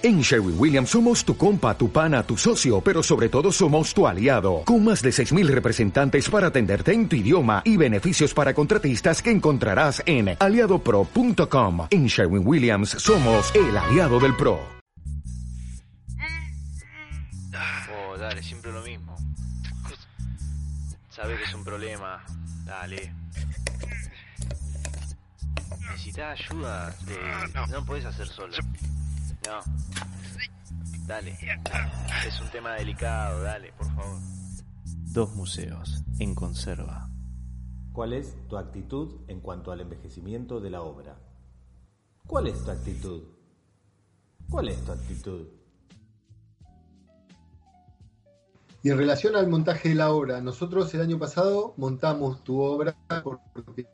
En Sherwin Williams somos tu compa, tu pana, tu socio, pero sobre todo somos tu aliado, con más de 6.000 representantes para atenderte en tu idioma y beneficios para contratistas que encontrarás en aliadopro.com. En Sherwin Williams somos el aliado del PRO. Oh, dale, siempre lo mismo. Sabe que es un problema. Dale. Necesitas ayuda. De... No puedes hacer solo. No. Dale. Es un tema delicado, dale, por favor. Dos museos en conserva. ¿Cuál es tu actitud en cuanto al envejecimiento de la obra? ¿Cuál es tu actitud? ¿Cuál es tu actitud? Y en relación al montaje de la obra, nosotros el año pasado montamos tu obra porque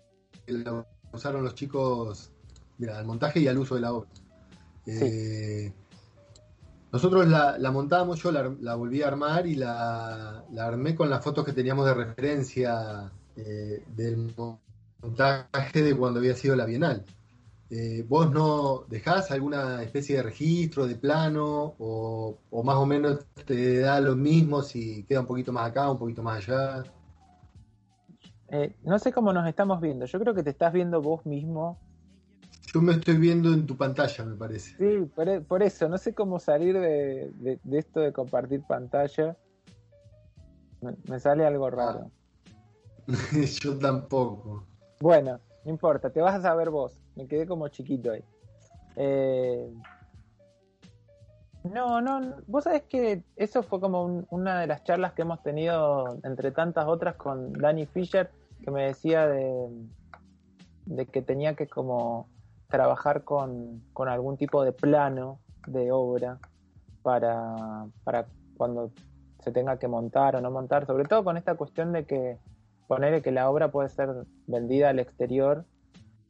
la usaron los chicos, mira, al montaje y al uso de la obra. Eh, nosotros la, la, montamos, yo la, volví a armar y la, armé con las fotos que teníamos de referencia eh, del montaje de cuando había sido la Bienal. Eh, ¿Vos no dejás alguna especie de registro, de plano, o, o, más o menos te da lo mismo si queda un poquito más acá, un poquito más allá? no sé cómo nos estamos viendo, yo creo que te estás viendo vos mismo yo me estoy viendo en tu pantalla, me parece. Sí, por, e, eso, no sé cómo salir de, esto de compartir pantalla. Me, sale algo raro. yo tampoco. Bueno, no importa, te vas a saber vos. Me quedé como chiquito ahí. Eh, no, no, vos sabés que eso fue como una de las charlas que hemos tenido, entre tantas otras, con Danny Fisher, que me decía de, de que tenía que como trabajar con, algún tipo de plano de obra para, para cuando se tenga que montar o no montar, sobre todo con esta cuestión de que ponerle que la obra puede ser vendida al exterior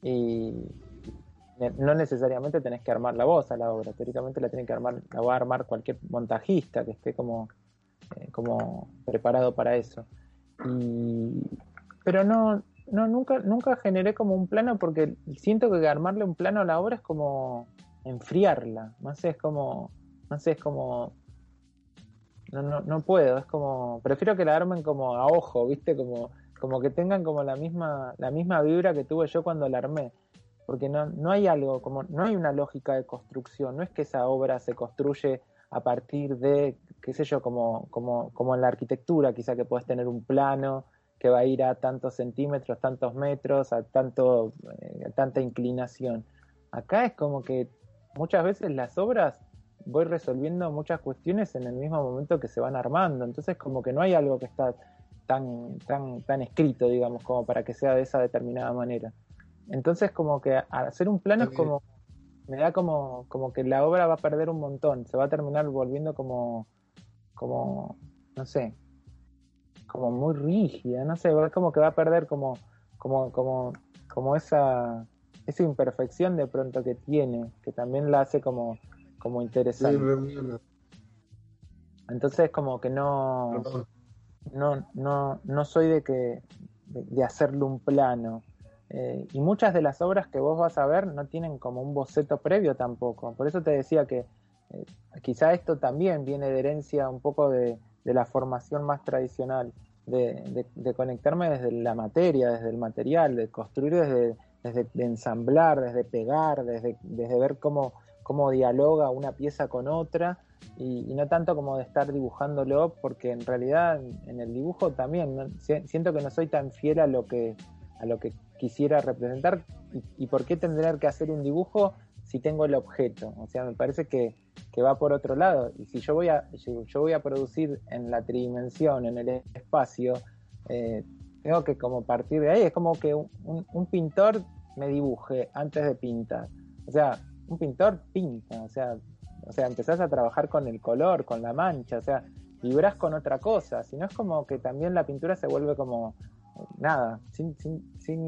y no necesariamente tenés que armar la voz a la obra, teóricamente la tiene que armar, la va a armar cualquier montajista que esté como, eh, como preparado para eso. Y, pero no, no, nunca, nunca generé como un plano porque siento que armarle un plano a la obra es como enfriarla. No sé, es como, no sé, es como, no, no, no puedo, es como, prefiero que la armen como a ojo, viste, como, como que tengan como la misma, la misma vibra que tuve yo cuando la armé. Porque no, no hay algo, como, no hay una lógica de construcción, no es que esa obra se construye a partir de, qué sé yo, como, como, como en la arquitectura, quizá que puedes tener un plano que va a ir a tantos centímetros, tantos metros, a tanto, eh, tanta inclinación. Acá es como que muchas veces las obras voy resolviendo muchas cuestiones en el mismo momento que se van armando, entonces como que no hay algo que está tan, tan, tan escrito, digamos, como para que sea de esa determinada manera. Entonces como que hacer un plano es como, me da como, como que la obra va a perder un montón, se va a terminar volviendo como, como, no sé, como muy rígida, no sé, como que va a perder como, como, como, como esa, esa imperfección de pronto que tiene, que también la hace como, como interesante. Entonces como que no, no, no, no soy de que de, hacerle un plano. Eh, y muchas de las obras que vos vas a ver no tienen como un boceto previo tampoco. Por eso te decía que eh, quizá esto también viene de herencia un poco de, de la formación más tradicional, de, conectarme desde la materia, desde el material, de construir desde, desde de ensamblar, desde pegar, desde, desde ver cómo, cómo dialoga una pieza con otra y, no tanto como de estar dibujándolo, porque en realidad en el dibujo también siento que no soy tan fiel a lo que, a lo que quisiera representar y, y por qué tendría que hacer un dibujo si tengo el objeto. O sea, me parece que, va por otro lado. Y si yo voy a, yo voy a producir en la tridimensión, en el espacio, eh, tengo que como partir de ahí. Es como que un, pintor me dibuje antes de pintar. O sea, un pintor pinta. O sea, o sea, empezás a trabajar con el color, con la mancha. O sea, vibras con otra cosa. Si no es como que también la pintura se vuelve como nada, sin, sin, sin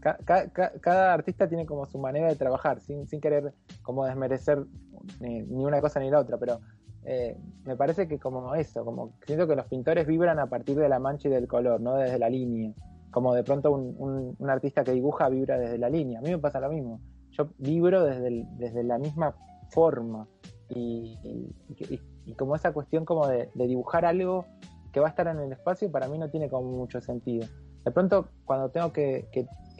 cada artista tiene como su manera de trabajar, sin, sin querer como desmerecer ni, una cosa ni la otra, pero eh, me parece que como eso, como siento que los pintores vibran a partir de la mancha y del color, no desde la línea, como de pronto un, un, artista que dibuja vibra desde la línea, a mí me pasa lo mismo, yo vibro desde, desde la misma forma, y, como esa cuestión como de, dibujar algo que va a estar en el espacio para mí no tiene como mucho sentido. De pronto cuando tengo que,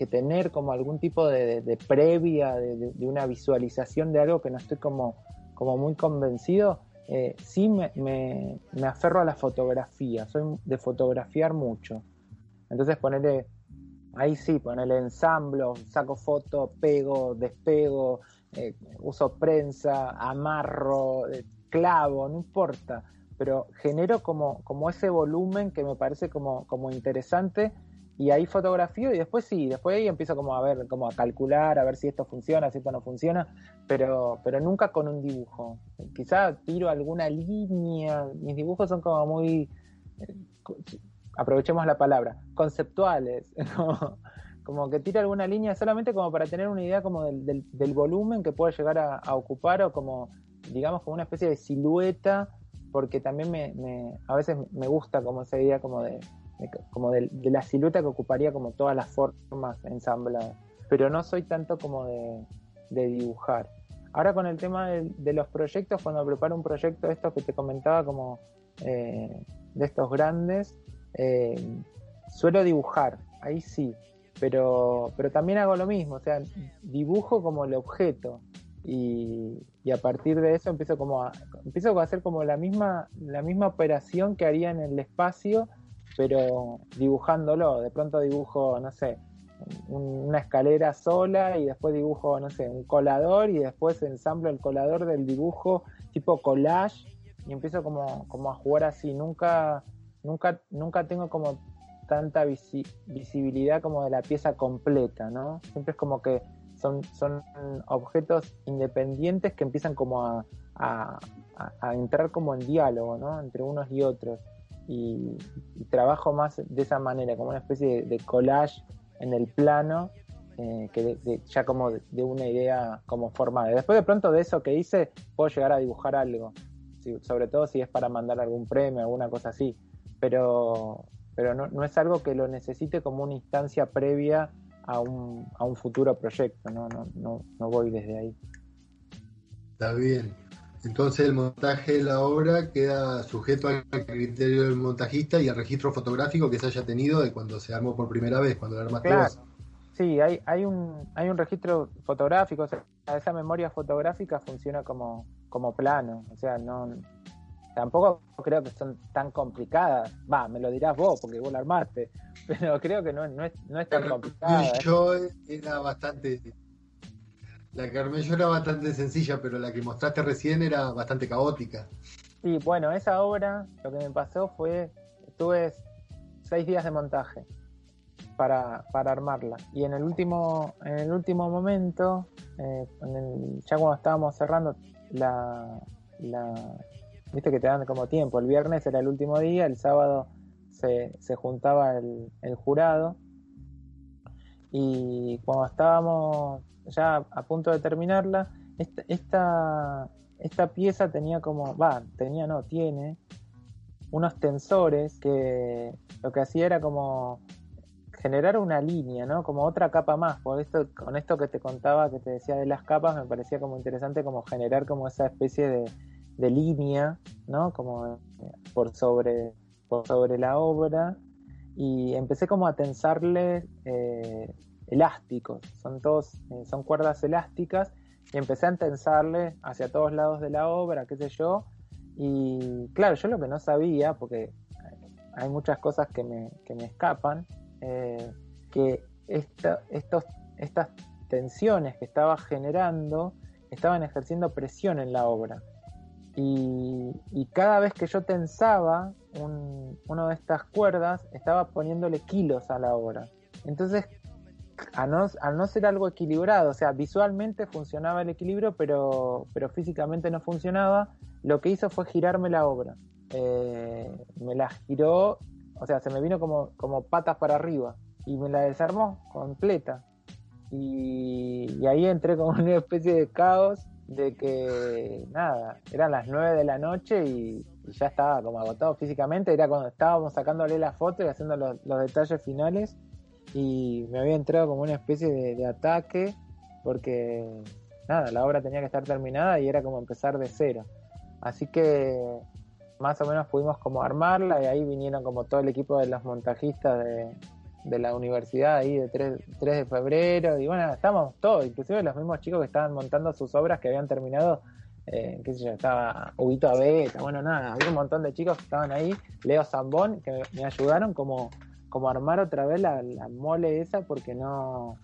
tener como algún tipo de, previa, de, una visualización de algo que no estoy como, muy convencido, eh, sí me, me, aferro a la fotografía, soy de fotografiar mucho. Entonces ponerle, ahí sí, ponerle ensamblo, saco foto, pego, despego, eh, uso prensa, amarro, eh, clavo, no importa, pero genero como, como ese volumen que me parece como, como interesante y ahí fotografío y después sí, después ahí empiezo como a ver, como a calcular, a ver si esto funciona, si esto no funciona, pero, pero nunca con un dibujo. Quizá tiro alguna línea, mis dibujos son como muy, eh, aprovechemos la palabra, conceptuales, como que tira alguna línea solamente como para tener una idea como del, del, volumen que puede llegar a, ocupar o como, digamos, como una especie de silueta, porque también me, me a veces me gusta como esa idea como de, como de, la silueta que ocuparía como todas las formas ensambladas, pero no soy tanto como de, de dibujar. Ahora con el tema de, los proyectos, cuando preparo un proyecto, esto que te comentaba como eh, de estos grandes, eh, suelo dibujar, ahí sí, pero, pero también hago lo mismo, o sea, dibujo como el objeto. Y, a partir de eso empiezo como a, empiezo a hacer como la misma, la misma operación que haría en el espacio, pero dibujándolo, de pronto dibujo, no sé, una escalera sola y después dibujo, no sé, un colador y después ensamblo el colador del dibujo tipo collage y empiezo como, como a jugar así, nunca, nunca, nunca tengo como tanta visibilidad como de la pieza completa, ¿no? Siempre es como que son, son objetos independientes que empiezan como a, entrar como en diálogo, ¿no? Entre unos y otros. Y, trabajo más de esa manera, como una especie de, collage en el plano, eh, que ya como de, una idea como formada. Después de pronto de eso que hice, puedo llegar a dibujar algo, sobre todo si es para mandar algún premio, alguna cosa así. Pero, pero no, no, es algo que lo necesite como una instancia previa a un, a un futuro proyecto, ¿no? No, no, no voy desde ahí. Está bien. Entonces el montaje de la obra queda sujeto al criterio del montajista y al registro fotográfico que se haya tenido de cuando se armó por primera vez, cuando la armaste claro. Sí, hay, hay, un, hay un registro fotográfico, o sea, esa memoria fotográfica funciona como, como plano, o sea, no, tampoco creo que son tan complicadas. Va, me lo dirás vos, porque vos la armaste. Pero creo que no, no, es, no es tan complicada. Yo era bastante. La que armé yo era bastante sencilla, pero la que mostraste recién era bastante caótica. Sí, bueno, esa obra lo que me pasó fue. Tuve seis días de montaje para, para armarla. Y en el último, en el último momento, eh, ya cuando estábamos cerrando la, viste que te dan como tiempo. El viernes era el último día, el sábado se, juntaba el, jurado. Y cuando estábamos ya a punto de terminarla, esta, esta, pieza tenía como, va, tenía, no, tiene unos tensores que lo que hacía era como generar una línea, ¿no? Como otra capa más. Por esto, con esto que te contaba, que te decía de las capas, me parecía como interesante como generar como esa especie de, de línea, ¿no? Como eh, por sobre, por sobre la obra y empecé como a tensarle eh, elásticos, son todos, eh, son cuerdas elásticas y empecé a tensarle hacia todos lados de la obra, qué sé yo, y claro, yo lo que no sabía, porque hay muchas cosas que me, que me escapan, que esta, estos, estas tensiones que estaba generando estaban ejerciendo presión en la obra. Y, cada vez que yo tensaba una de estas cuerdas, estaba poniéndole kilos a la obra. Entonces, al no, ser algo equilibrado, o sea, visualmente funcionaba el equilibrio, pero, pero físicamente no funcionaba, lo que hizo fue girarme la obra. Eh, me la giró, o sea, se me vino como, como patas para arriba y me la desarmó completa. Y, ahí entré como una especie de caos de que nada, eran las 9 de la noche y, ya estaba como agotado físicamente, era cuando estábamos sacándole la foto y haciendo los, detalles finales y me había entrado como una especie de, ataque porque nada, la obra tenía que estar terminada y era como empezar de cero. Así que más o menos pudimos como armarla y ahí vinieron como todo el equipo de los montajistas de, de la universidad ahí de 3, 3 de febrero y bueno, estábamos todos, inclusive los mismos chicos que estaban montando sus obras que habían terminado, eh, qué sé yo, estaba Huguito Abeta, bueno, nada, había un montón de chicos que estaban ahí, Leo Zambón, que me ayudaron como, como armar otra vez la, la mole esa porque no,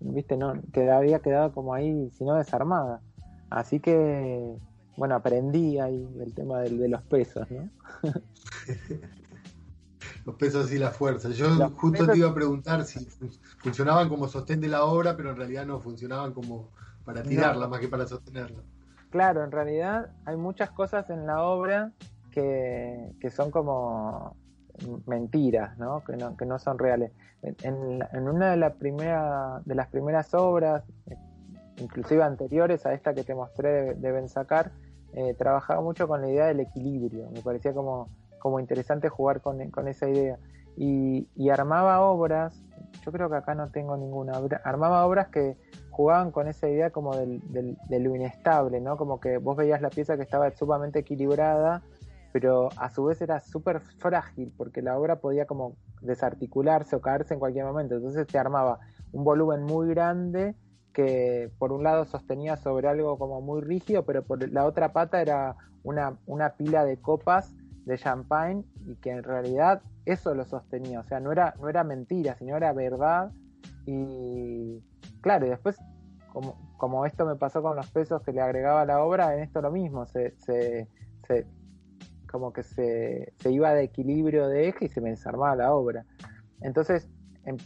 viste, no, que había quedado como ahí, sino desarmada. Así que, bueno, aprendí ahí el tema de, de los pesos, ¿no? los pesos y la fuerza. Yo justo te iba a preguntar si funcionaban como sostén de la obra, pero en realidad no funcionaban como para tirarla más que para sostenerla. Claro, en realidad hay muchas cosas en la obra que, que son como mentiras, ¿no? Que, no, que no son reales. En, en una de, la primera, de las primeras obras, inclusive anteriores a esta que te mostré deben sacar, eh, trabajaba mucho con la idea del equilibrio. Me parecía como como interesante jugar con, esa idea. Y, armaba obras, yo creo que acá no tengo ninguna, armaba obras que jugaban con esa idea como del, de lo inestable, ¿no? Como que vos veías la pieza que estaba sumamente equilibrada, pero a su vez era súper frágil, porque la obra podía como desarticularse o caerse en cualquier momento. Entonces te armaba un volumen muy grande que por un lado sostenía sobre algo como muy rígido, pero por la otra pata era una, una pila de copas de champagne y que en realidad eso lo sostenía, o sea, no era, no era mentira, sino era verdad. Y claro, después, como, como esto me pasó con los pesos que le agregaba a la obra, en esto lo mismo, se, se, como que se, se, iba de equilibrio de eje y se me desarmaba la obra. Entonces em,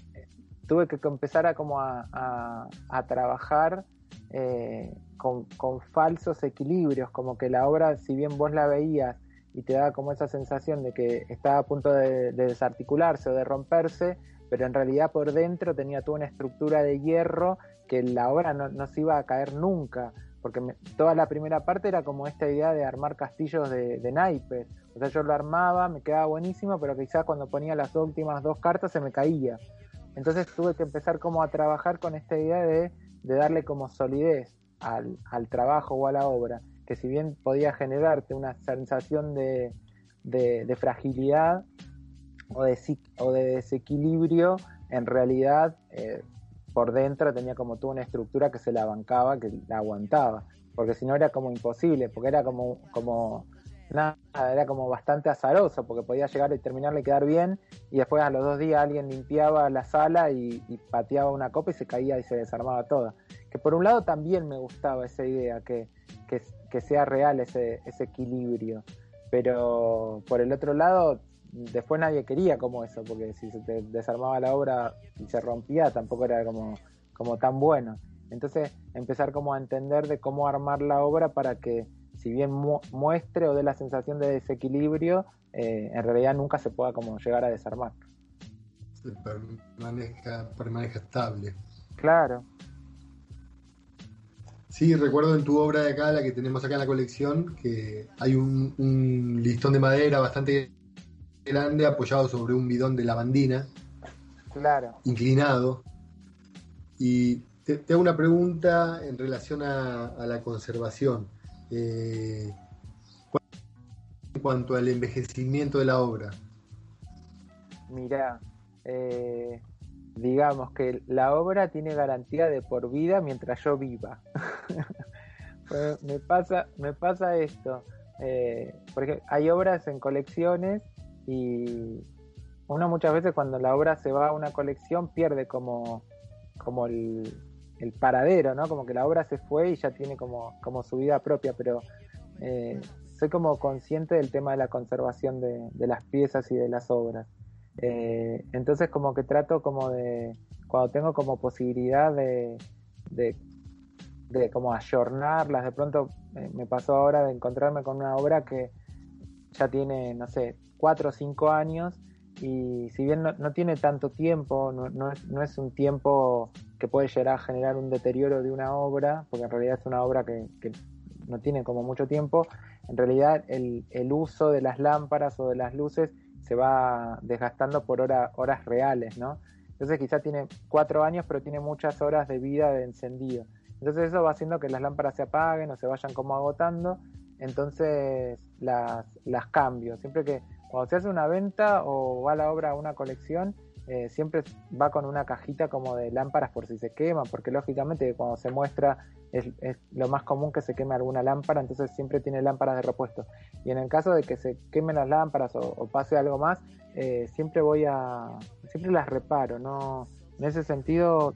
tuve que empezar a como a, a, trabajar eh, con, con, falsos equilibrios, como que la obra, si bien vos la veías y te da como esa sensación de que estaba a punto de, desarticularse o de romperse, pero en realidad por dentro tenía toda una estructura de hierro que la obra no, se iba a caer nunca, porque toda la primera parte era como esta idea de armar castillos de, de naipes, o sea, yo lo armaba, me quedaba buenísimo, pero quizás cuando ponía las últimas dos cartas se me caía. Entonces tuve que empezar como a trabajar con esta idea de, darle como solidez al, al trabajo o a la obra que si bien podía generarte una sensación de, de, fragilidad o de, o de, desequilibrio, en realidad eh, por dentro tenía como toda una estructura que se la bancaba, que la aguantaba, porque si no era como imposible, porque era como, como nada, era como bastante azaroso, porque podía llegar y terminarle y quedar bien, y después a los dos días alguien limpiaba la sala y, pateaba una copa y se caía y se desarmaba toda. Que por un lado también me gustaba esa idea, que, que que sea real ese, ese equilibrio. Pero por el otro lado, después nadie quería como eso, porque si se te desarmaba la obra y se rompía, tampoco era como, como tan bueno. Entonces, empezar como a entender de cómo armar la obra para que, si bien muestre o dé la sensación de desequilibrio, eh, en realidad nunca se pueda como llegar a desarmar. Se permanezca, permanezca estable. Claro, Sí, recuerdo en tu obra de acá, la que tenemos acá en la colección, que hay un, listón de madera bastante grande apoyado sobre un bidón de lavandina. Claro. Inclinado. Y te, hago una pregunta en relación a, la conservación. Eh, en cuanto al envejecimiento de la obra. Mira, eh, digamos que la obra tiene garantía de por vida mientras yo viva. Me, pasa, me pasa esto, eh, porque hay obras en colecciones y uno muchas veces cuando la obra se va a una colección pierde como, como el, paradero, ¿no? Como que la obra se fue y ya tiene como, como su vida propia, pero eh, soy como consciente del tema de la conservación de, de las piezas y de las obras. Eh, entonces como que trato como de, cuando tengo como posibilidad de, de, como ayornarlas, de pronto eh, me pasó ahora de encontrarme con una obra que ya tiene, no sé, cuatro o cinco años y si bien no, tiene tanto tiempo, no, no, es, no, es, un tiempo que puede llegar a generar un deterioro de una obra, porque en realidad es una obra que, que no tiene como mucho tiempo, en realidad el, el, uso de las lámparas o de las luces se va desgastando por horas reales, ¿no? Entonces quizá tiene cuatro años, pero tiene muchas horas de vida de encendido. Entonces eso va haciendo que las lámparas se apaguen o se vayan como agotando. Entonces las, las cambio. Siempre que cuando se hace una venta o va la obra a una colección, eh, siempre va con una cajita como de lámparas por si se quema, porque lógicamente cuando se muestra es, lo más común que se queme alguna lámpara, entonces siempre tiene lámparas de repuesto. Y en el caso de que se quemen las lámparas o, pase algo más, eh, siempre voy a, siempre las reparo, no, en ese sentido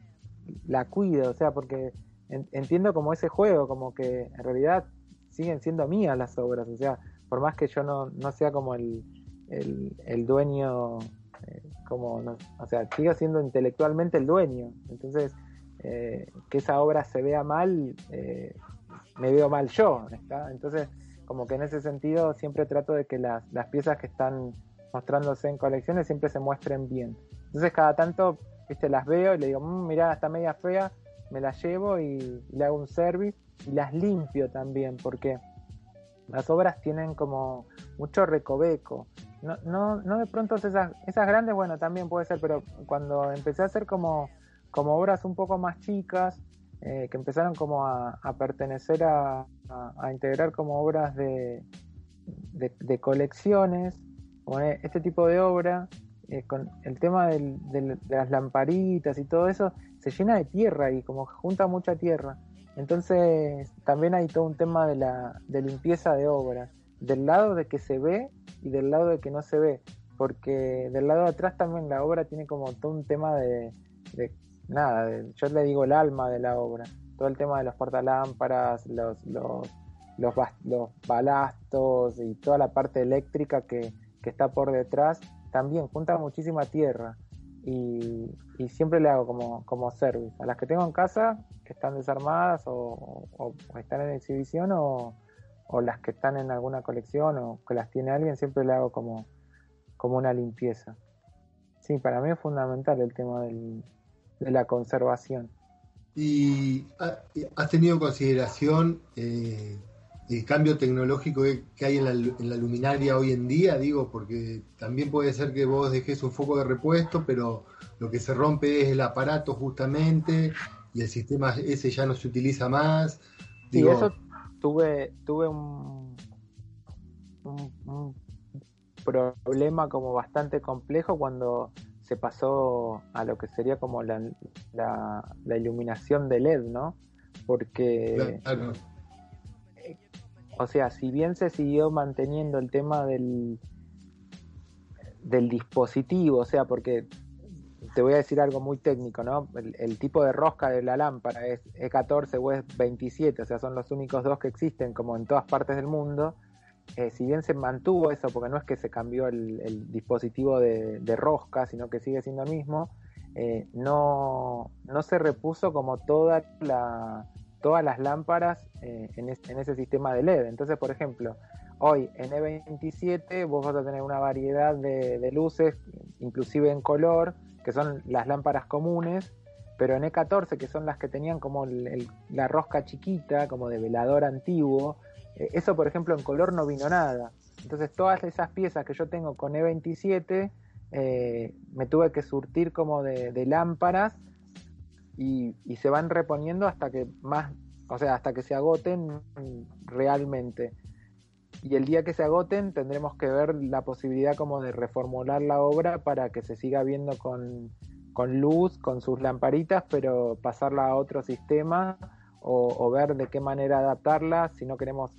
la cuido, o sea, porque entiendo como ese juego, como que en realidad siguen siendo mías las obras, o sea, por más que yo no, no sea como el, el dueño eh, como, o sea, sigo siendo intelectualmente el dueño. Entonces, eh, que esa obra se vea mal, eh, me veo mal yo. Entonces, como que en ese sentido siempre trato de que las, las piezas que están mostrándose en colecciones siempre se muestren bien. Entonces, cada tanto, las veo y le digo, mmm, mirá, está media fea, me las llevo y, le hago un service y las limpio también, porque las obras tienen como mucho recoveco no, no, no de pronto esas, esas grandes, bueno, también puede ser, pero cuando empecé a hacer como, como obras un poco más chicas, eh, que empezaron como a, pertenecer a, a, integrar como obras de, de, colecciones, o este tipo de obra, eh, con el tema de las lamparitas y todo eso, se llena de tierra y como junta mucha tierra. Entonces también hay todo un tema de la de limpieza de obras del lado de que se ve y del lado de que no se ve, porque del lado de atrás también la obra tiene como todo un tema de, nada, yo le digo el alma de la obra, todo el tema de los portalámparas, los, los, los, los balastos y toda la parte eléctrica que, que, está por detrás, también junta muchísima tierra. Y, y, siempre le hago como, como service. A las que tengo en casa, que están desarmadas o, o están en exhibición, o, o las que están en alguna colección o que las tiene alguien, siempre le hago como, como una limpieza. Sí, para mí es fundamental el tema del, de la conservación. ¿Y has tenido consideración eh, el cambio tecnológico que hay en la, en la, luminaria hoy en día? Digo, porque también puede ser que vos dejes un foco de repuesto, pero lo que se rompe es el aparato justamente y el sistema ese ya no se utiliza más. Digo, sí, eso tuve, tuve un, un, problema como bastante complejo cuando se pasó a lo que sería como la, la, iluminación de LED, ¿no? Porque, o sea, si bien se siguió manteniendo el tema del, del dispositivo, o sea, porque te voy a decir algo muy técnico, ¿no? El, tipo de rosca de la lámpara es E14 o E27, o sea, son los únicos dos que existen como en todas partes del mundo. Eh, si bien se mantuvo eso, porque no es que se cambió el, dispositivo de, rosca, sino que sigue siendo el mismo, eh, no, no, se repuso como toda la, todas las lámparas eh, en, en, ese sistema de LED. Entonces, por ejemplo, hoy en E27 vos vas a tener una variedad de, luces, inclusive en color, que son las lámparas comunes, pero en E14, que son las que tenían como la rosca chiquita, como de velador antiguo, eh, eso por ejemplo en color no vino nada. Entonces todas esas piezas que yo tengo con E27, eh, me tuve que surtir como de, lámparas y, y, se van reponiendo hasta que más, o sea, hasta que se agoten realmente. Y el día que se agoten tendremos que ver la posibilidad como de reformular la obra para que se siga viendo con, luz, con sus lamparitas, pero pasarla a otro sistema o, ver de qué manera adaptarla si no queremos...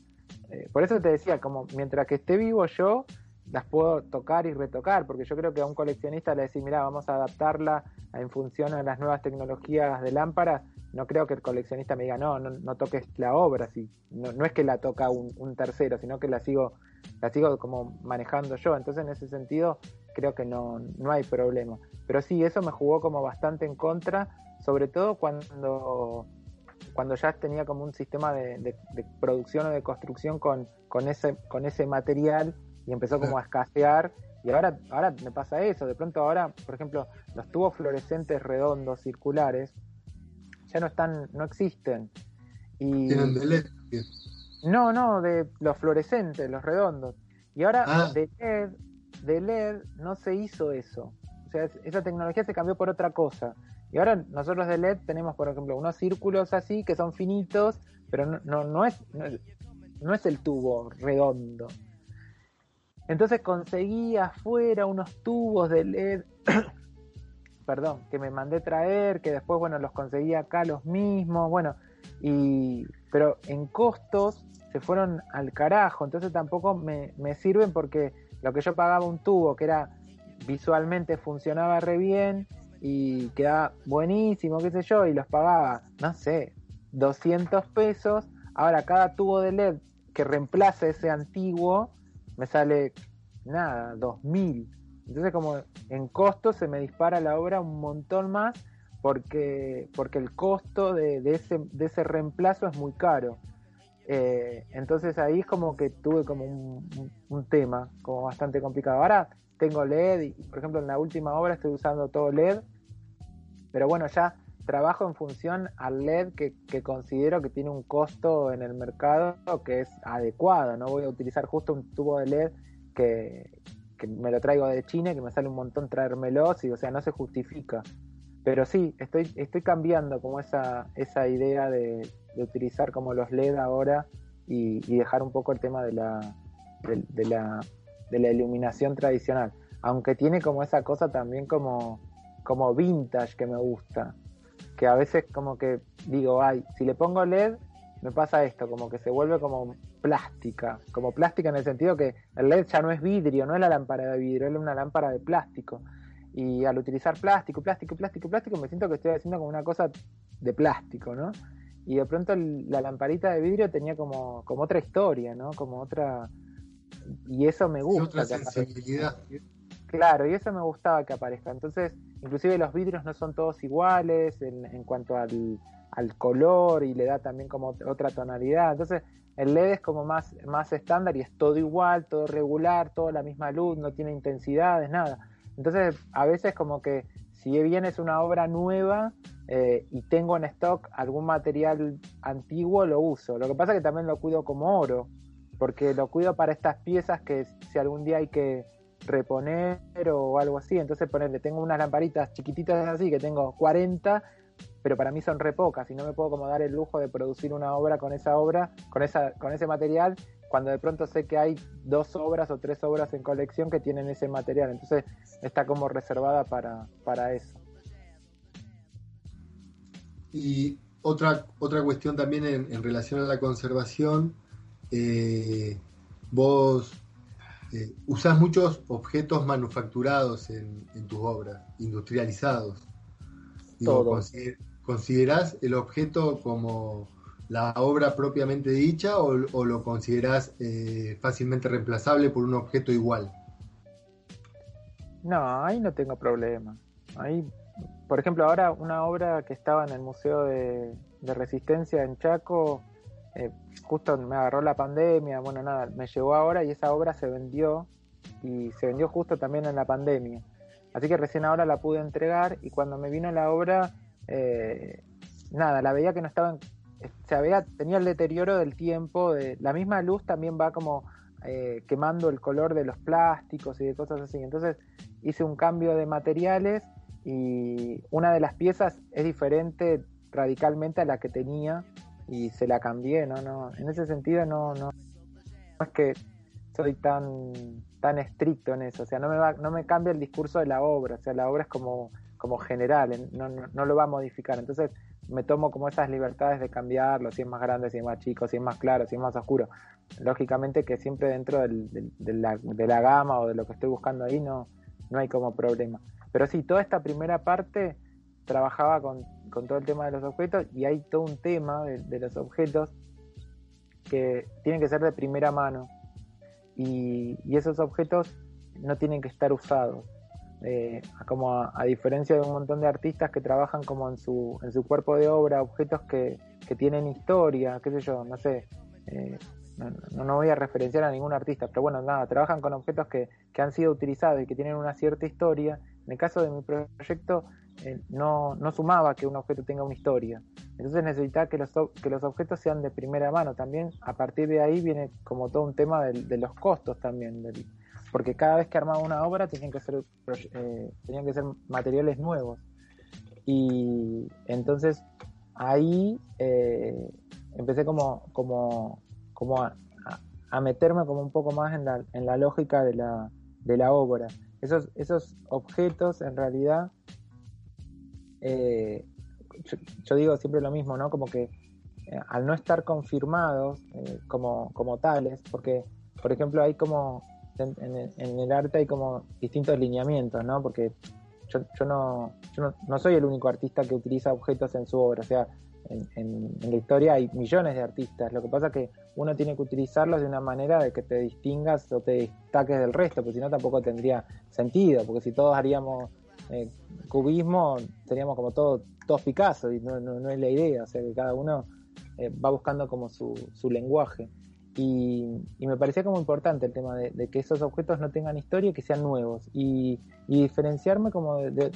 Eh, por eso te decía, como mientras que esté vivo yo, las puedo tocar y retocar, porque yo creo que a un coleccionista le decir, mira, vamos a adaptarla en función a las nuevas tecnologías de lámparas, no creo que el coleccionista me diga, no, no, toques la obra, sí. no, no es que la toca un, tercero, sino que la sigo, la sigo como manejando yo. Entonces, en ese sentido, creo que no, no hay problema. Pero sí, eso me jugó como bastante en contra, sobre todo cuando, cuando ya tenía como un sistema de, producción o de construcción con, con, ese, con ese material y empezó como a escasear. Y ahora, ahora me pasa eso, de pronto ahora, por ejemplo, los tubos fluorescentes redondos, circulares, ya no están, no existen. Y... ¿Tienen de LED? No, no, de los fluorescentes, los redondos. Y ahora ah. de LED, de LED no se hizo eso. O sea, esa tecnología se cambió por otra cosa. Y ahora nosotros de LED tenemos, por ejemplo, unos círculos así que son finitos, pero no, no, no es, no, es el tubo redondo. Entonces conseguí afuera unos tubos de LED, perdón, que me mandé traer, que después, bueno, los conseguí acá los mismos, bueno, y, pero en costos se fueron al carajo, entonces tampoco me, me sirven porque lo que yo pagaba un tubo que era visualmente funcionaba re bien y quedaba buenísimo, qué sé yo, y los pagaba, no sé, 200 pesos. Ahora cada tubo de LED que reemplace ese antiguo me sale nada, 2000. Entonces como en costo se me dispara la obra un montón más porque, porque el costo de, ese, de ese reemplazo es muy caro. Eh, entonces ahí es como que tuve como un, un, tema como bastante complicado. Ahora tengo LED y por ejemplo en la última obra estoy usando todo LED, pero bueno, ya trabajo en función al LED que, que, considero que tiene un costo en el mercado que es adecuado, no voy a utilizar justo un tubo de LED que, que me lo traigo de China, que me sale un montón traérmelo, y, o sea, no se justifica. Pero sí, estoy, estoy cambiando como esa, esa idea de, de utilizar como los LED ahora y, dejar un poco el tema de la, de, la, de la iluminación tradicional. Aunque tiene como esa cosa también como, como vintage que me gusta. Que a veces como que digo, ay, si le pongo LED, me pasa esto, como que se vuelve como plástica, como plástica en el sentido que el LED ya no es vidrio, no es la lámpara de vidrio, es una lámpara de plástico. Y al utilizar plástico, plástico, plástico, plástico, me siento que estoy haciendo como una cosa de plástico, ¿no? y de pronto la lamparita de vidrio tenía como, como otra historia, ¿no? Como otra... Y eso me gusta. otra sensibilidad. Claro, y eso me gustaba que aparezca. Entonces, inclusive los vidrios no son todos iguales en, en cuanto al, al, color y le da también como otra tonalidad. Entonces, el LED es como más, más estándar y es todo igual, todo regular, toda la misma luz, no tiene intensidades, nada. Entonces, a veces como que si bien es una obra nueva, eh, y tengo en stock algún material antiguo, lo uso. Lo que pasa es que también lo cuido como oro, porque lo cuido para estas piezas que si algún día hay que reponer o algo así, entonces ponerle, tengo unas lamparitas chiquititas así, que tengo 40, pero para mí son re pocas y no me puedo como dar el lujo de producir una obra con esa obra, con, esa, con ese material, cuando de pronto sé que hay dos obras o tres obras en colección que tienen ese material, entonces está como reservada para, para eso. Y otra, otra cuestión también en, relación a la conservación, eh, vos eh, usás muchos objetos manufacturados en, tus obras, industrializados. Digo, ¿Considerás el objeto como la obra propiamente dicha o, lo considerás eh, fácilmente reemplazable por un objeto igual? No, ahí no tengo problema. Ahí por ejemplo, ahora una obra que estaba en el Museo de, Resistencia en Chaco, eh, justo me agarró la pandemia, bueno, nada, me llegó ahora y esa obra se vendió y se vendió justo también en la pandemia. Así que recién ahora la pude entregar y cuando me vino la obra, eh, nada, la veía que no estaba, se había, tenía el deterioro del tiempo, de, la misma luz también va como eh, quemando el color de los plásticos y de cosas así. Entonces hice un cambio de materiales y una de las piezas es diferente radicalmente a la que tenía y se la cambié, ¿no? no en ese sentido no, no, es que soy tan, tan estricto en eso, o sea, no me, va, no me cambia el discurso de la obra, o sea, la obra es como, como general, no, no, lo va a modificar, entonces me tomo como esas libertades de cambiarlo, si es más grande, si es más chico, si es más claro, si es más oscuro. Lógicamente que siempre dentro del, de, la, de la gama o de lo que estoy buscando ahí no, no hay como problema. Pero sí, toda esta primera parte trabajaba con, todo el tema de los objetos y hay todo un tema de, los objetos que tienen que ser de primera mano y, esos objetos no tienen que estar usados. Eh, como a, diferencia de un montón de artistas que trabajan como en su, en su cuerpo de obra, objetos que, que tienen historia, qué sé yo, no sé, eh, no, no, voy a referenciar a ningún artista, pero bueno, nada, trabajan con objetos que, que han sido utilizados y que tienen una cierta historia en el caso de mi proyecto, eh, no, no, sumaba que un objeto tenga una historia. Entonces necesitaba que los, que los objetos sean de primera mano. También a partir de ahí viene como todo un tema de, los costos también. porque cada vez que armaba una obra tenían que ser, eh, tenían que ser materiales nuevos. Y entonces ahí eh, empecé como, como, como a, a, meterme como un poco más en la, en la lógica de la, de la obra. Esos, esos objetos en realidad, eh, yo, digo siempre lo mismo, ¿no? Como que eh, al no estar confirmados eh, como, como tales, porque, por ejemplo, hay como, en, en, el arte hay como distintos lineamientos, ¿no? Porque yo, yo, no, yo no, no, soy el único artista que utiliza objetos en su obra, o sea, en, la historia hay millones de artistas. Lo que pasa es que uno tiene que utilizarlos de una manera de que te distingas o te destaques del resto, porque si no tampoco tendría sentido, porque si todos haríamos eh, cubismo, seríamos como todos, todos Picasso, y no, no, es la idea, o sea que cada uno eh, va buscando como su, su lenguaje. Y, me parecía como importante el tema de, que esos objetos no tengan historia y que sean nuevos. Y, diferenciarme como de,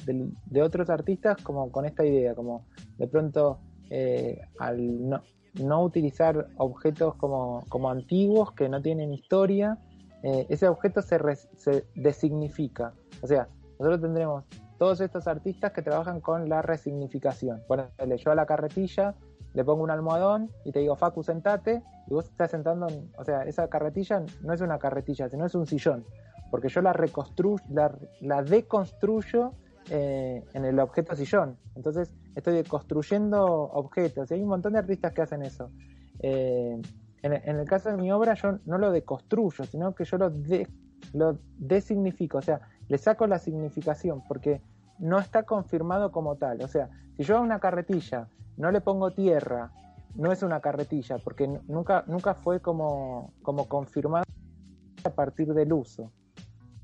de, otros artistas como con esta idea, como de pronto eh, al no, utilizar objetos como, antiguos que no tienen historia, eh, ese objeto se, se designifica. O sea, nosotros tendremos todos estos artistas que trabajan con la resignificación. Bueno, yo a la carretilla le pongo un almohadón y te digo, Facu, sentate, y vos estás sentando, o sea, esa carretilla no es una carretilla, sino es un sillón, porque yo la reconstruyo, la, deconstruyo eh, en el objeto sillón. Entonces estoy construyendo objetos y hay un montón de artistas que hacen eso. Eh, en, el caso de mi obra yo no lo deconstruyo, sino que yo lo, lo designifico, o sea, le saco la significación porque no está confirmado como tal. O sea, si yo a una carretilla no le pongo tierra, no es una carretilla porque nunca, nunca fue como, como confirmado a partir del uso.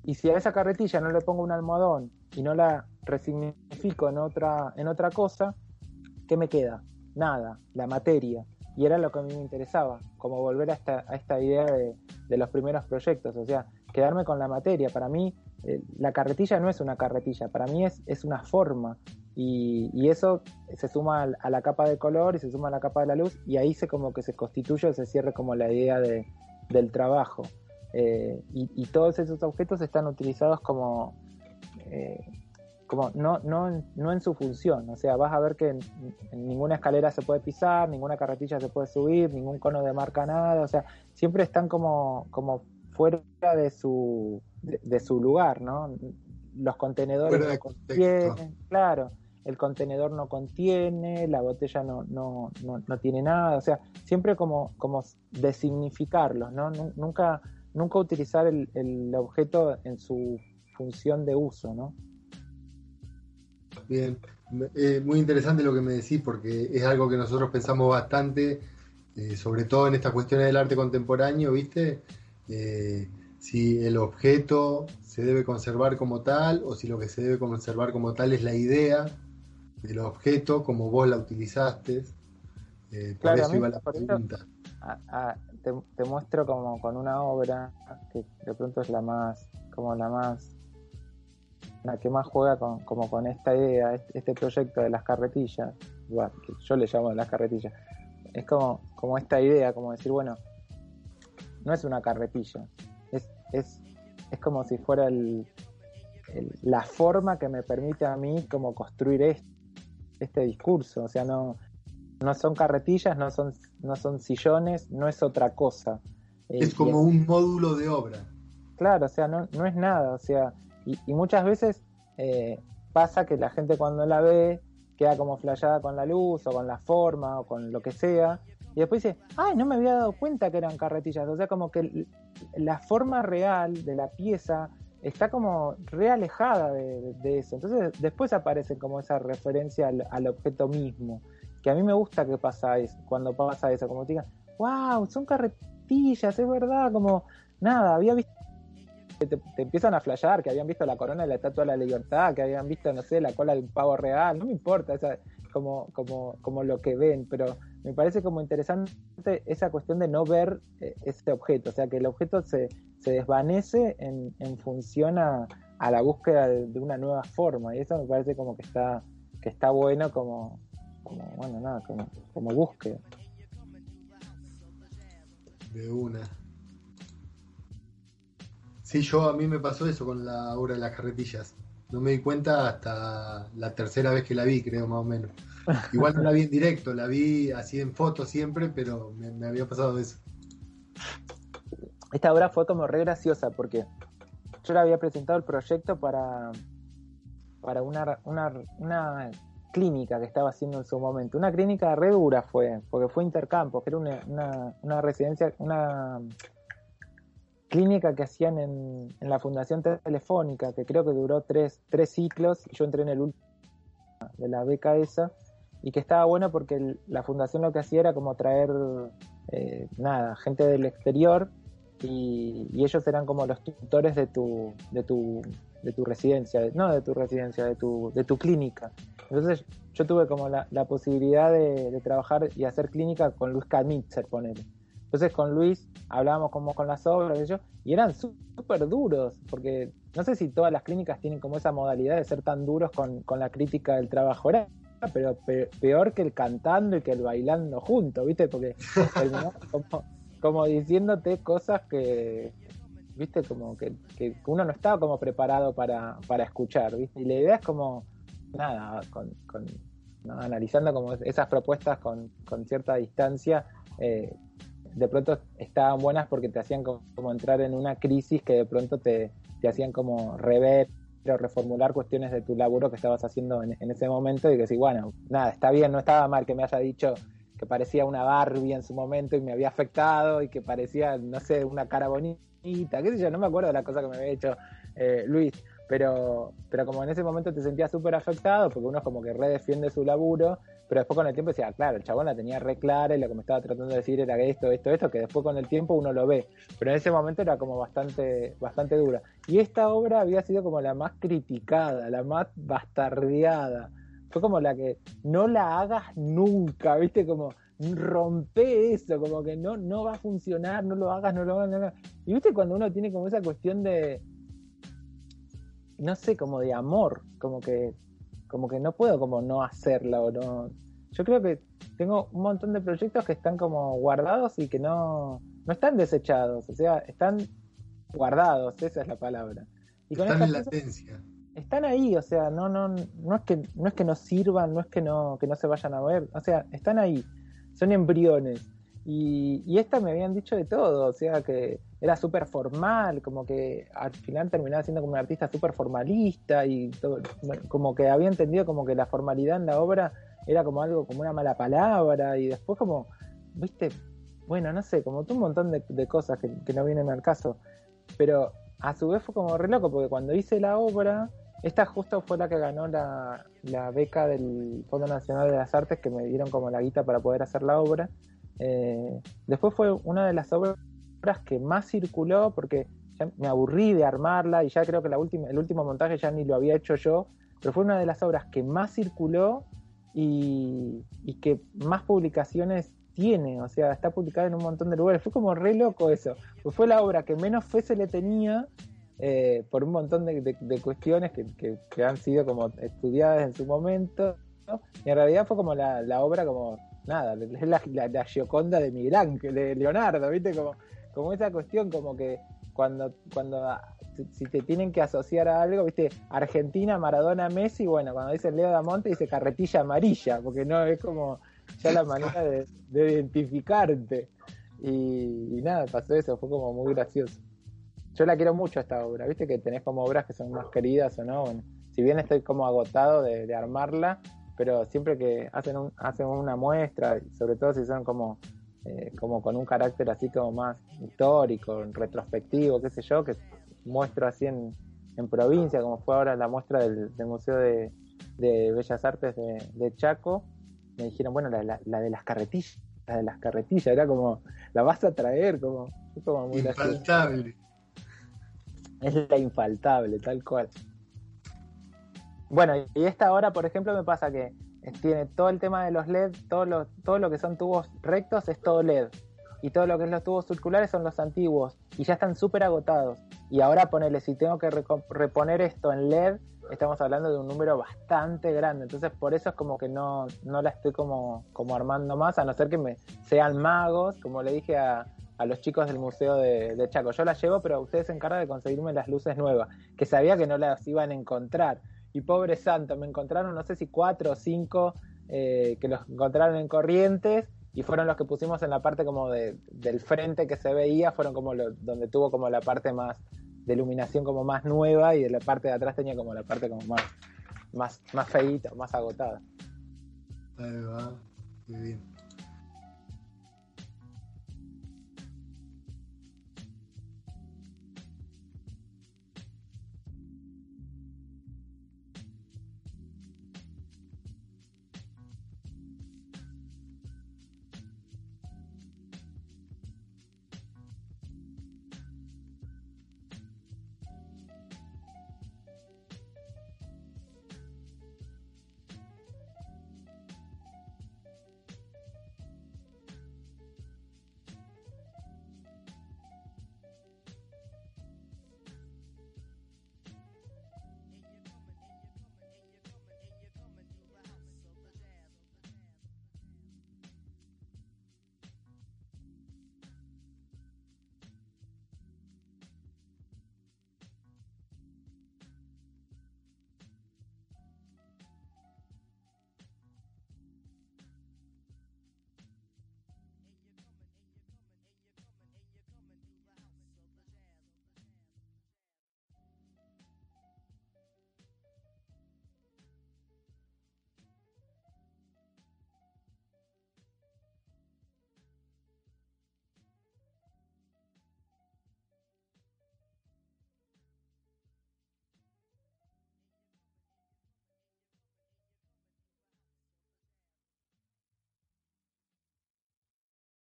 Y si a esa carretilla no le pongo un almohadón y no la resignifico en otra, en otra cosa, ¿qué me queda? Nada, la materia. Y era lo que a mí me interesaba, como volver a esta, a esta idea de, los primeros proyectos, o sea, quedarme con la materia. Para mí, eh, la carretilla no es una carretilla, para mí es, es una forma. Y, eso se suma a la capa de color y se suma a la capa de la luz, y ahí se como que se constituye, se cierra como la idea de, del trabajo. Eh, y, todos esos objetos están utilizados como, eh, como no, no, no en su función. O sea, vas a ver que ninguna escalera se puede pisar, ninguna carretilla se puede subir, ningún cono de marca nada. O sea, siempre están como, como fuera de su, de, su lugar, ¿no? Los contenedores no contienen, claro, el contenedor no contiene, la botella no, no, no, no tiene nada. O sea, siempre como, como designificarlos, ¿no? Nunca nunca utilizar el, el, objeto en su función de uso, ¿no? Bien, eh, muy interesante lo que me decís porque es algo que nosotros pensamos bastante, eh, sobre todo en estas cuestiones del arte contemporáneo, ¿viste? Eh, si el objeto se debe conservar como tal o si lo que se debe conservar como tal es la idea del objeto como vos la utilizaste. por eso iba la pregunta. te, muestro como con una obra que de pronto es la más, como la más, la que más juega con, como con esta idea, este, proyecto de las carretillas, que yo le llamo de las carretillas, es como, como esta idea, como decir, bueno, no es una carretilla, es, es, es como si fuera el, la forma que me permite a mí como construir este, este discurso, o sea, no, no son carretillas, no son, no son sillones, no es otra cosa. Eh, es como un módulo de obra. Claro, o sea, no, no es nada, o sea, y, muchas veces eh, pasa que la gente cuando la ve queda como flayada con la luz o con la forma o con lo que sea, y después dice, ay, no me había dado cuenta que eran carretillas, o sea, como que la forma real de la pieza está como realejada de, de, eso, entonces después aparece como esa referencia al objeto mismo que a mí me gusta que pasa eso, cuando pasa eso, como te digan, wow, son carretillas, es verdad, como nada, había visto te, te, empiezan a flashear que habían visto la corona de la Estatua de la Libertad, que habían visto, no sé, la cola de un pavo real, no me importa, esa, como, como, como lo que ven, pero me parece como interesante esa cuestión de no ver eh, ese objeto, o sea, que el objeto se, se desvanece en, en función a, a la búsqueda de, una nueva forma, y eso me parece como que está, que está bueno como, como, bueno, nada, como, como búsqueda. De una. Sí, yo a mí me pasó eso con la obra de las carretillas. No me di cuenta hasta la tercera vez que la vi, creo, más o menos. Igual no la vi en directo, la vi así en foto siempre, pero me, había pasado eso. Esta obra fue como re graciosa porque yo le había presentado el proyecto para, para una, una, una clínica que estaba haciendo en su momento. Una clínica re dura fue, porque fue Intercampo, que era una, una, residencia, una clínica que hacían en, en, la Fundación Telefónica, que creo que duró tres, tres ciclos, y yo entré en el último de la beca esa, y que estaba bueno porque la fundación lo que hacía era como traer, eh, nada, gente del exterior, y, ellos eran como los tutores de tu, de tu, de tu residencia, no de tu residencia, de tu, de tu clínica. Entonces yo tuve como la, posibilidad de, trabajar y hacer clínica con Luis Kamitzer, ponele. Entonces con Luis hablábamos como con las obras y, yo, y eran súper duros, porque no sé si todas las clínicas tienen como esa modalidad de ser tan duros con, la crítica del trabajo. Era pero peor que el cantando y que el bailando juntos, ¿viste? Porque como, como diciéndote cosas que, ¿viste? Como que, uno no estaba como preparado para, para escuchar, ¿viste? Y la idea es como nada, con, analizando como esas propuestas con, cierta distancia, eh, de pronto estaban buenas porque te hacían como, entrar en una crisis que de pronto te, hacían como rever o reformular cuestiones de tu laburo que estabas haciendo en, ese momento y que sí, bueno, nada, está bien, no estaba mal que me haya dicho que parecía una Barbie en su momento y me había afectado y que parecía, no sé, una cara bonita, qué sé yo, no me acuerdo de la cosa que me había hecho eh, Luis, pero, pero como en ese momento te sentías súper afectado, porque uno es como que redefiende su laburo, pero después con el tiempo decía, claro, el chabón la tenía re clara y lo que me estaba tratando de decir era esto, esto, esto, que después con el tiempo uno lo ve, pero en ese momento era como bastante, bastante dura. Y esta obra había sido como la más criticada, la más bastardeada. Fue como la que no la hagas nunca, viste, como rompe eso, como que no, no va a funcionar, no lo hagas, no lo hagas, no lo hagas. Y viste cuando uno tiene como esa cuestión de, no sé, como de amor, como que, como que no puedo como no hacerla o no. Yo creo que tengo un montón de proyectos que están como guardados y que no, no están desechados, o sea, están guardados, esa es la palabra. Y con están en latencia. Están ahí, o sea, no, no, no es que, no es que no sirvan, no es que no, que no se vayan a ver, o sea, están ahí, son embriones. Y, y esta me habían dicho de todo, o sea que era súper formal, como que al final terminaba siendo como un artista súper formalista y como que había entendido como que la formalidad en la obra era como algo, como una mala palabra y después como, viste, bueno, no sé, como un montón de, cosas que, no vienen al caso, pero a su vez fue como re loco porque cuando hice la obra, esta justo fue la que ganó la beca del Fondo Nacional de las Artes que me dieron como la guita para poder hacer la obra. Eh, después fue una de las obras que más circuló porque ya me aburrí de armarla y ya creo que la última, el último montaje ya ni lo había hecho yo, pero fue una de las obras que más circuló y, que más publicaciones tiene, o sea, está publicada en un montón de lugares. Fue como re loco eso, pues fue la obra que menos fe se le tenía eh, por un montón de, cuestiones que, han sido como estudiadas en su momento, y en realidad fue como la, obra como, nada, es la, la, Gioconda de Miguel de Leonardo, ¿viste? Como como esa cuestión como que cuando, cuando si te tienen que asociar a algo, viste, Argentina, Maradona, Messi, bueno, cuando dice Leo Damonte dice carretilla amarilla, porque no es como ya la manera de, identificarte. Y, nada, pasó eso, fue como muy gracioso. Yo la quiero mucho esta obra, viste que tenés como obras que son más queridas o no, bueno, si bien estoy como agotado de armarla, pero siempre que hacen, un, hacen una muestra, sobre todo si son como eh, como con un carácter así como más histórico, retrospectivo, qué sé yo, que muestro así en, provincia, como fue ahora la muestra del, Museo de, Bellas Artes de, Chaco, me dijeron, bueno, la, de las carretillas, la de las carretillas, era como, la vas a traer, como, como muy Infaltable. Es la infaltable, tal cual. Bueno, y esta hora, por ejemplo, me pasa que tiene todo el tema de los LED, todo lo, lo que son tubos rectos es todo LED. Y todo lo que es los tubos circulares son los antiguos. Y ya están súper agotados. Y ahora ponele, si tengo que reponer esto en LED, estamos hablando de un número bastante grande. Entonces por eso es como que no, no la estoy como, como armando más, a no ser que me sean magos, como le dije a, a los chicos del museo de, de Chaco. Yo las llevo, pero ustedes se encargan de conseguirme las luces nuevas, que sabía que no las iban a encontrar. Y pobre santo, me encontraron no sé si cuatro o cinco eh, que los encontraron en Corrientes y fueron los que pusimos en la parte como de, del frente que se veía, fueron como lo, donde tuvo como la parte más de iluminación como más nueva y de la parte de atrás tenía como la parte como más más más feíta, más agotada. Ahí va, muy bien.